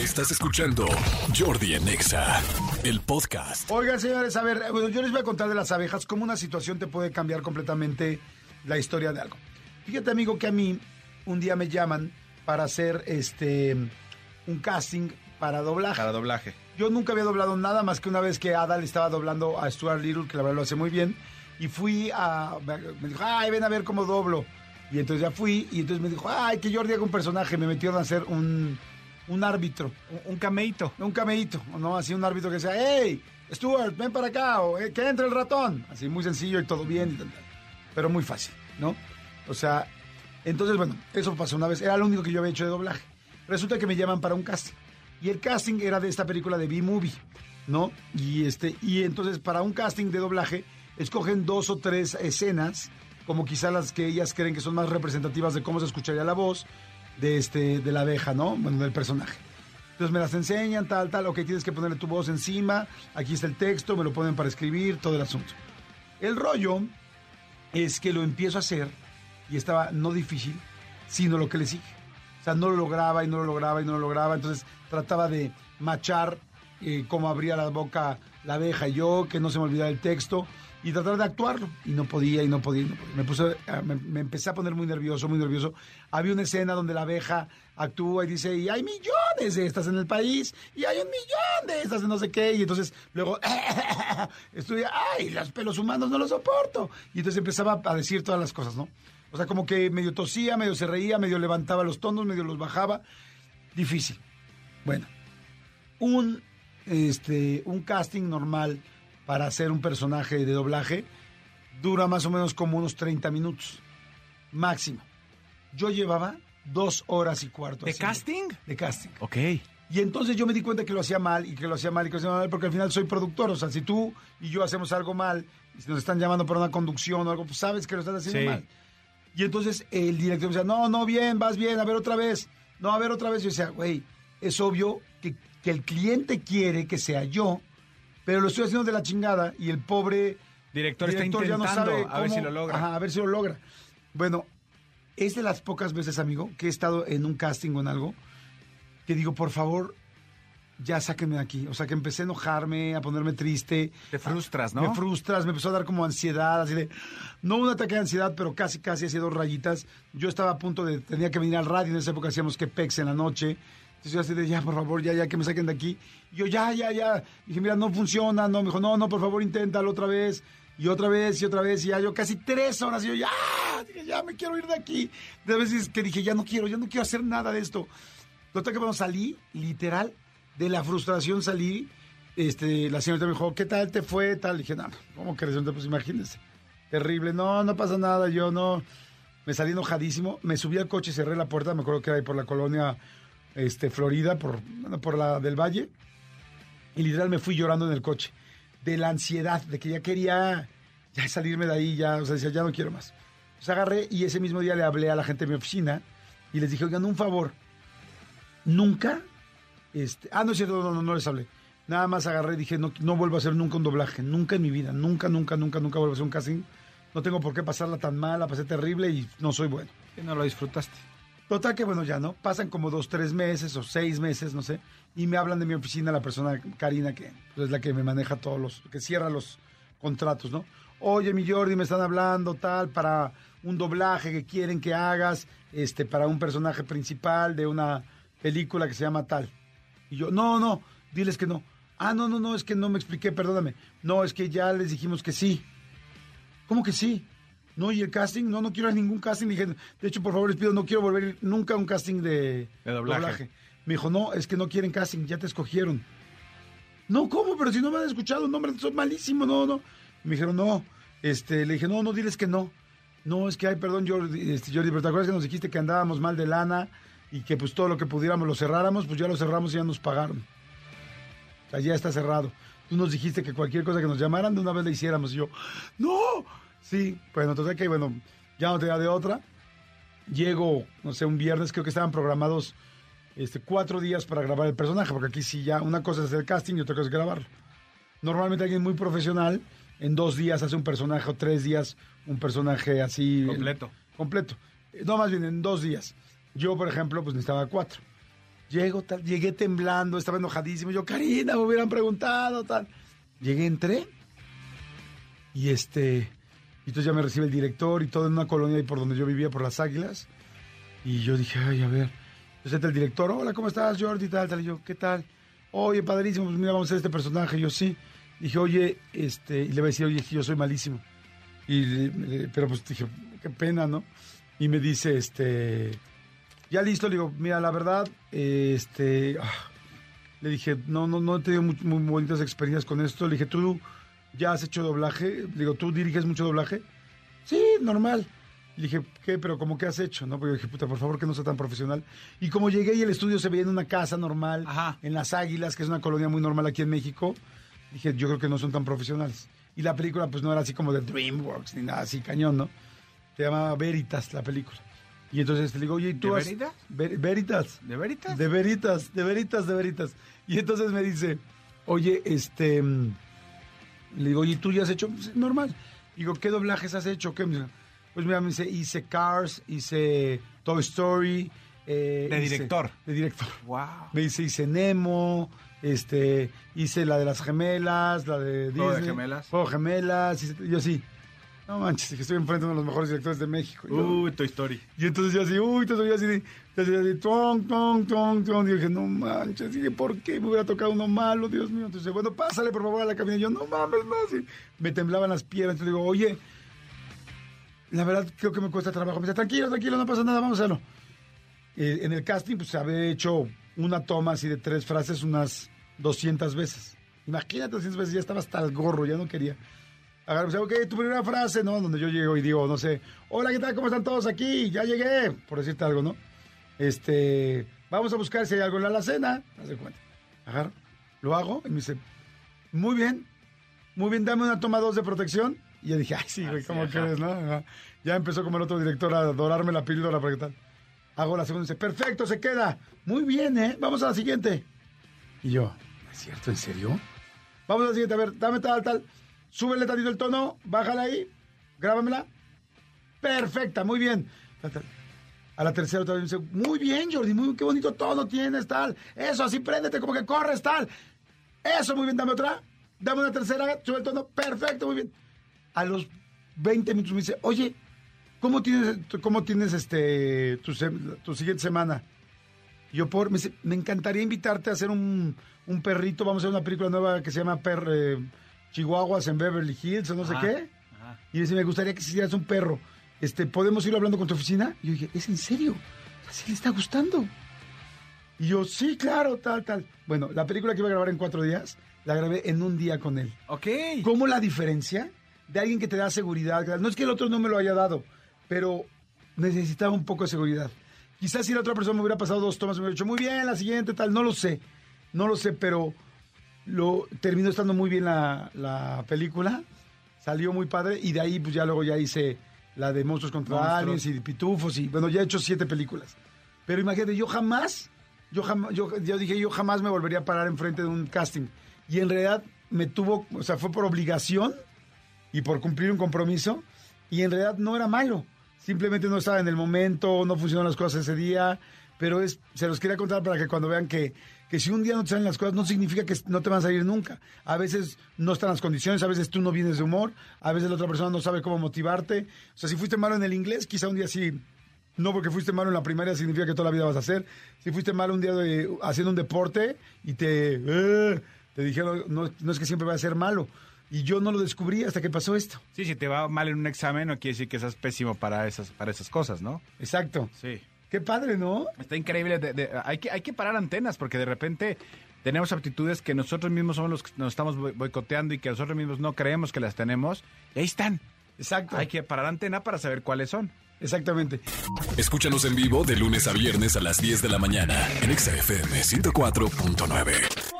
Estás escuchando Jordi en Exa, el podcast. Oigan, señores, a ver, bueno, yo les voy a contar de las abejas cómo una situación te puede cambiar completamente la historia de algo. Fíjate, amigo, que a mí un día me llaman para hacer este un casting para doblaje. Para doblaje. Yo nunca había doblado nada más que una vez que Ada le estaba doblando a Stuart Little, que la verdad lo hace muy bien. Y fui a. Me dijo, ay, ven a ver cómo doblo. Y entonces ya fui, y entonces me dijo, ay, que Jordi haga un personaje. Me metió a hacer un, un árbitro. Un, un cameíto. Un cameíto, ¿no? Así un árbitro que decía, hey, Stuart, ven para acá, o "Eh, que entre el ratón. Así muy sencillo y todo bien, y tal. pero muy fácil, ¿no? O sea, entonces, bueno, eso pasó una vez. Era lo único que yo había hecho de doblaje. Resulta que me llaman para un casting. Y el casting era de esta película de B-Movie, ¿no? Y, este, y entonces, para un casting de doblaje, escogen dos o tres escenas, como quizá las que ellas creen que son más representativas de cómo se escucharía la voz de, este, de la abeja, ¿no? Bueno, del personaje. Entonces me las enseñan, tal, tal, ok, tienes que ponerle tu voz encima, aquí está el texto, me lo ponen para escribir, todo el asunto. El rollo es que lo empiezo a hacer y estaba no difícil, sino lo que le sigue. O sea, no lo lograba y no lo lograba y no lo lograba, entonces trataba de machar eh, cómo abría la boca la abeja y yo, que no se me olvidara el texto y tratar de actuarlo. Y no podía, y no podía, y no podía. Me, puse, ah, me, empecé a poner muy nervioso, muy nervioso. Había una escena donde la abeja actúa y dice, y hay millones de estas en el país, y hay un millón de estas de no sé qué. Y entonces luego, estuve, ay, los pelos humanos no los soporto. Y entonces empezaba a decir todas las cosas, ¿no? O sea, como que medio tosía, medio se reía, medio levantaba los tonos, medio los bajaba. Difícil. Bueno, un, este, un casting normal para hacer un personaje de doblaje dura más o menos como unos 30 minutos. Máximo. Yo llevaba dos horas y cuarto. ¿De haciendo- casting? De casting. Ok. Y entonces yo me di cuenta que lo hacía mal y que lo hacía mal y que lo hacía mal porque al final soy productor. O sea, si tú y yo hacemos algo mal y si nos están llamando para una conducción o algo, pues sabes que lo estás haciendo Sí. mal. Y entonces el director me decía, no, no, bien, vas bien, a ver otra vez. No, a ver otra vez. Yo decía, güey, es obvio que, que el cliente quiere que sea yo, pero lo estoy haciendo de la chingada y el pobre Director está ya no intentando, sabe a ver cómo- si lo logra. Ajá, a ver si lo logra. Bueno, es de las pocas veces, amigo, que he estado en un casting o en algo, que digo, por favor, ya sáquenme de aquí. O sea, que empecé a enojarme, a ponerme triste. Te frustras, ¿no? Me frustras, me empezó a dar como ansiedad, así de, no un ataque de ansiedad, pero casi, casi hacía dos rayitas. Yo estaba a punto de, tenía que venir al radio, en esa época hacíamos que pex en la noche. Entonces yo así de, ya, por favor, ya, ya, que me saquen de aquí. Yo, ya, ya, ya. Dije, mira, no funciona, no. Me dijo, no, no, por favor, inténtalo otra vez. Y otra vez, y otra vez, y ya yo casi tres horas, y yo, ya, dije, ya me quiero ir de aquí. De veces que dije, ya no quiero, ya no quiero hacer nada de esto. Total que bueno, salí, literal, de la frustración salí. Este, la señorita me dijo, ¿qué tal te fue? Tal. dije, no, ¿cómo que señorita? Pues imagínese. Terrible. No, no pasa nada. Yo no. Me salí enojadísimo. Me subí al coche, cerré la puerta. Me acuerdo que era ahí por la colonia este, Florida, por, por la del Valle. Y literal me fui llorando en el coche. De la ansiedad, de que ya quería ya salirme de ahí, ya, o sea, decía, ya no quiero más. Entonces agarré y ese mismo día le hablé a la gente de mi oficina y les dije, oigan, un favor, nunca, este, ah, no es cierto, no, no, no les hablé. Nada más agarré y dije, no, no vuelvo a hacer nunca un doblaje, nunca en mi vida, nunca, nunca, nunca, nunca vuelvo a hacer un casting. No tengo por qué pasarla tan mal, la pasé terrible y no soy bueno. Que no lo disfrutaste. Total que bueno, ya no. Pasan como dos, tres meses o seis meses, no sé. Y me hablan de mi oficina la persona, Karina, que pues, es la que me maneja todos los, que cierra los contratos, ¿no? Oye, mi Jordi, me están hablando tal para un doblaje que quieren que hagas, este, para un personaje principal de una película que se llama tal. Y yo, no, no, diles que no. Ah, no, no, no, es que no me expliqué, perdóname. No, es que ya les dijimos que sí. ¿Cómo que sí? No, y el casting, no, no quiero ningún casting. Dije, de hecho, por favor, les pido, no quiero volver nunca a un casting de, De doblaje. Me dijo, no, es que no quieren casting, ya te escogieron. No, ¿cómo? Pero si no me han escuchado, no, hombre, soy malísimo, no, no. Me dijeron, no, este, le dije, no, no, diles que no. No, es que, ay, perdón, Jordi, este, Jordi, pero ¿te acuerdas que nos dijiste que andábamos mal de lana y que pues todo lo que pudiéramos lo cerráramos? Pues ya lo cerramos y ya nos pagaron. O sea, ya está cerrado. Tú nos dijiste que cualquier cosa que nos llamaran de una vez la hiciéramos. Y yo, ¡no! Sí, bueno, entonces que, bueno, ya no tenía de otra. Llego, no sé, un viernes, creo que estaban programados este, cuatro días para grabar el personaje, porque aquí sí ya una cosa es hacer casting y otra cosa es grabarlo. Normalmente alguien muy profesional en dos días hace un personaje o tres días un personaje así. Completo. completo. Eh, No, más bien en dos días. Yo, por ejemplo, pues necesitaba cuatro. Llego, tal, llegué temblando, estaba enojadísimo. Yo, Karina, me hubieran preguntado, tal. Llegué, entré. Y este. Entonces ya me recibe el director y todo en una colonia ahí por donde yo vivía, por las Águilas. Y yo dije, ay, a ver. Entonces el director, hola, ¿cómo estás, Jordi? Tal, tal. Y yo, ¿qué tal? Oye, padrísimo, pues mira, vamos a hacer este personaje. Y yo, sí. Dije, oye, este. Y le voy a decir, oye, yo soy malísimo. Y, le- pero pues dije, qué pena, ¿no? Y me dice, este. Ya listo, le digo, mira, la verdad, este. ah, le dije, no, no, no he tenido muy, muy bonitas experiencias con esto. Le dije, tú ya has hecho doblaje. Digo, ¿tú diriges mucho doblaje? Sí, normal. Le dije, ¿qué? Pero ¿cómo que has hecho? ¿No? Porque dije, puta, por favor, que no sea tan profesional. Y como llegué y el estudio se veía en una casa normal, Ajá. en Las Águilas, que es una colonia muy normal aquí en México, dije, yo creo que no son tan profesionales. Y la película, pues no era así como de DreamWorks ni nada así cañón, ¿no? Se llamaba Veritas la película. Y entonces le digo, oye, ¿y tú ¿De has- Veritas? Ver- Veritas. ¿De veritas? De veritas, de veritas, de veritas. Y entonces me dice, oye, este. Le digo, oye, ¿tú ya has hecho? "Pues, normal. Digo, ¿qué doblajes has hecho? ¿Qué? Pues mira, me dice, hice Cars, hice Toy Story. eh, De hice- director. De director. Wow. Me dice, hice Nemo, este, hice la de las gemelas, la de Juego de Disney. gemelas. Juego de gemelas. hice- yo sí. No manches, dije, estoy enfrente de uno de los mejores directores de México. Uy, Toy Story. y entonces yo así, uy, entonces yo así, así, de, tong, tong, tong, tong. Y dije, no manches, dije, ¿por qué me hubiera tocado uno malo, Dios mío? Entonces, bueno, pásale por favor a la cabina. Y yo, no mames, no, así. Me temblaban las piernas. Entonces digo, oye, la verdad creo que me cuesta trabajo. Me dice, tranquilo, tranquilo, no pasa nada, vamos a hacerlo. Eh, en el casting, pues había hecho una toma así de tres frases unas 200 veces. Imagínate 200 veces, ya estaba hasta el gorro, ya no quería. Sea, ok, tu primera frase, ¿no? Donde yo llego y digo, no sé, hola, ¿qué tal? ¿Cómo están todos aquí? Ya llegué, por decirte algo, ¿no? Este, vamos a buscar si hay algo en la alacena. Haz de cuenta. Agarro, lo hago y me dice, muy bien, muy bien, dame una toma dos de protección. Y yo dije, ay, sí, güey, ¿cómo crees, no? Ajá. Ya empezó como el otro director a dorarme la píldora para qué tal. Hago la segunda y dice, perfecto, se queda. Muy bien, ¿eh? Vamos a la siguiente. Y yo, ¿es cierto? ¿En serio? Vamos a la siguiente, a ver, dame tal, tal. Súbele tantito el tono, bájala ahí, grábamela. Perfecta, muy bien. A la tercera otra vez me dice, muy bien, Jordi, muy, qué bonito tono tienes, tal. Eso, así préndete, como que corres, tal. Eso, muy bien, dame otra. Dame una tercera, sube el tono, perfecto, muy bien. A los 20 minutos me dice, oye, ¿cómo tienes, cómo tienes este, tu, siguiente semana? Yo por, me, dice, me encantaría invitarte a hacer un, un perrito, vamos a hacer una película nueva que se llama Per, eh, Chihuahuas en Beverly Hills o no sé qué. Ajá. Y dice, me gustaría que hicieras un perro. Este, ¿podemos ir hablando con tu oficina? Y yo dije, ¿es en serio? Así le está gustando. Y yo, sí, claro, tal, tal. Bueno, la película que iba a grabar en cuatro días, la grabé en un día con él. Ok. ¿Cómo la diferencia de alguien que te da seguridad? No es que el otro no me lo haya dado, pero necesitaba un poco de seguridad. Quizás si la otra persona me hubiera pasado dos tomas, me hubiera dicho, muy bien, la siguiente, tal, no lo sé. No lo sé, pero lo terminó estando muy bien la, la película. Salió muy padre y de ahí pues ya luego ya hice la de Monstruos contra Monstruos. Aliens y Pitufos y bueno, ya he hecho siete películas. Pero imagínate, yo jamás, yo jamás, yo, yo dije, yo jamás me volvería a parar enfrente de un casting. Y en realidad me tuvo, o sea, fue por obligación y por cumplir un compromiso. Y en realidad no era malo. Simplemente no estaba en el momento, no funcionaron las cosas ese día. Pero es, se los quería contar para que cuando vean que, que si un día no te salen las cosas, no significa que no te van a salir nunca. A veces no están las condiciones, a veces tú no vienes de humor, a veces la otra persona no sabe cómo motivarte. O sea, si fuiste malo en el inglés, quizá un día sí no porque fuiste malo en la primaria significa que toda la vida vas a hacer. Si fuiste malo un día de- haciendo un deporte y te, eh, te dijeron, no, no es que siempre va a ser malo. Y yo no lo descubrí hasta que pasó esto. Sí, si te va mal en un examen, no quiere decir que seas pésimo para esas, para esas cosas, ¿no? Exacto. Sí. Qué padre, ¿no? Está increíble. de- de- hay, que, hay que parar antenas porque de repente tenemos aptitudes que nosotros mismos somos los que nos estamos boi- boicoteando y que nosotros mismos no creemos que las tenemos. Y ahí están. Exacto. Hay que parar antena para saber cuáles son. Exactamente. Escúchanos en vivo de lunes a viernes a las 10 de la mañana en Exa FM 104.9.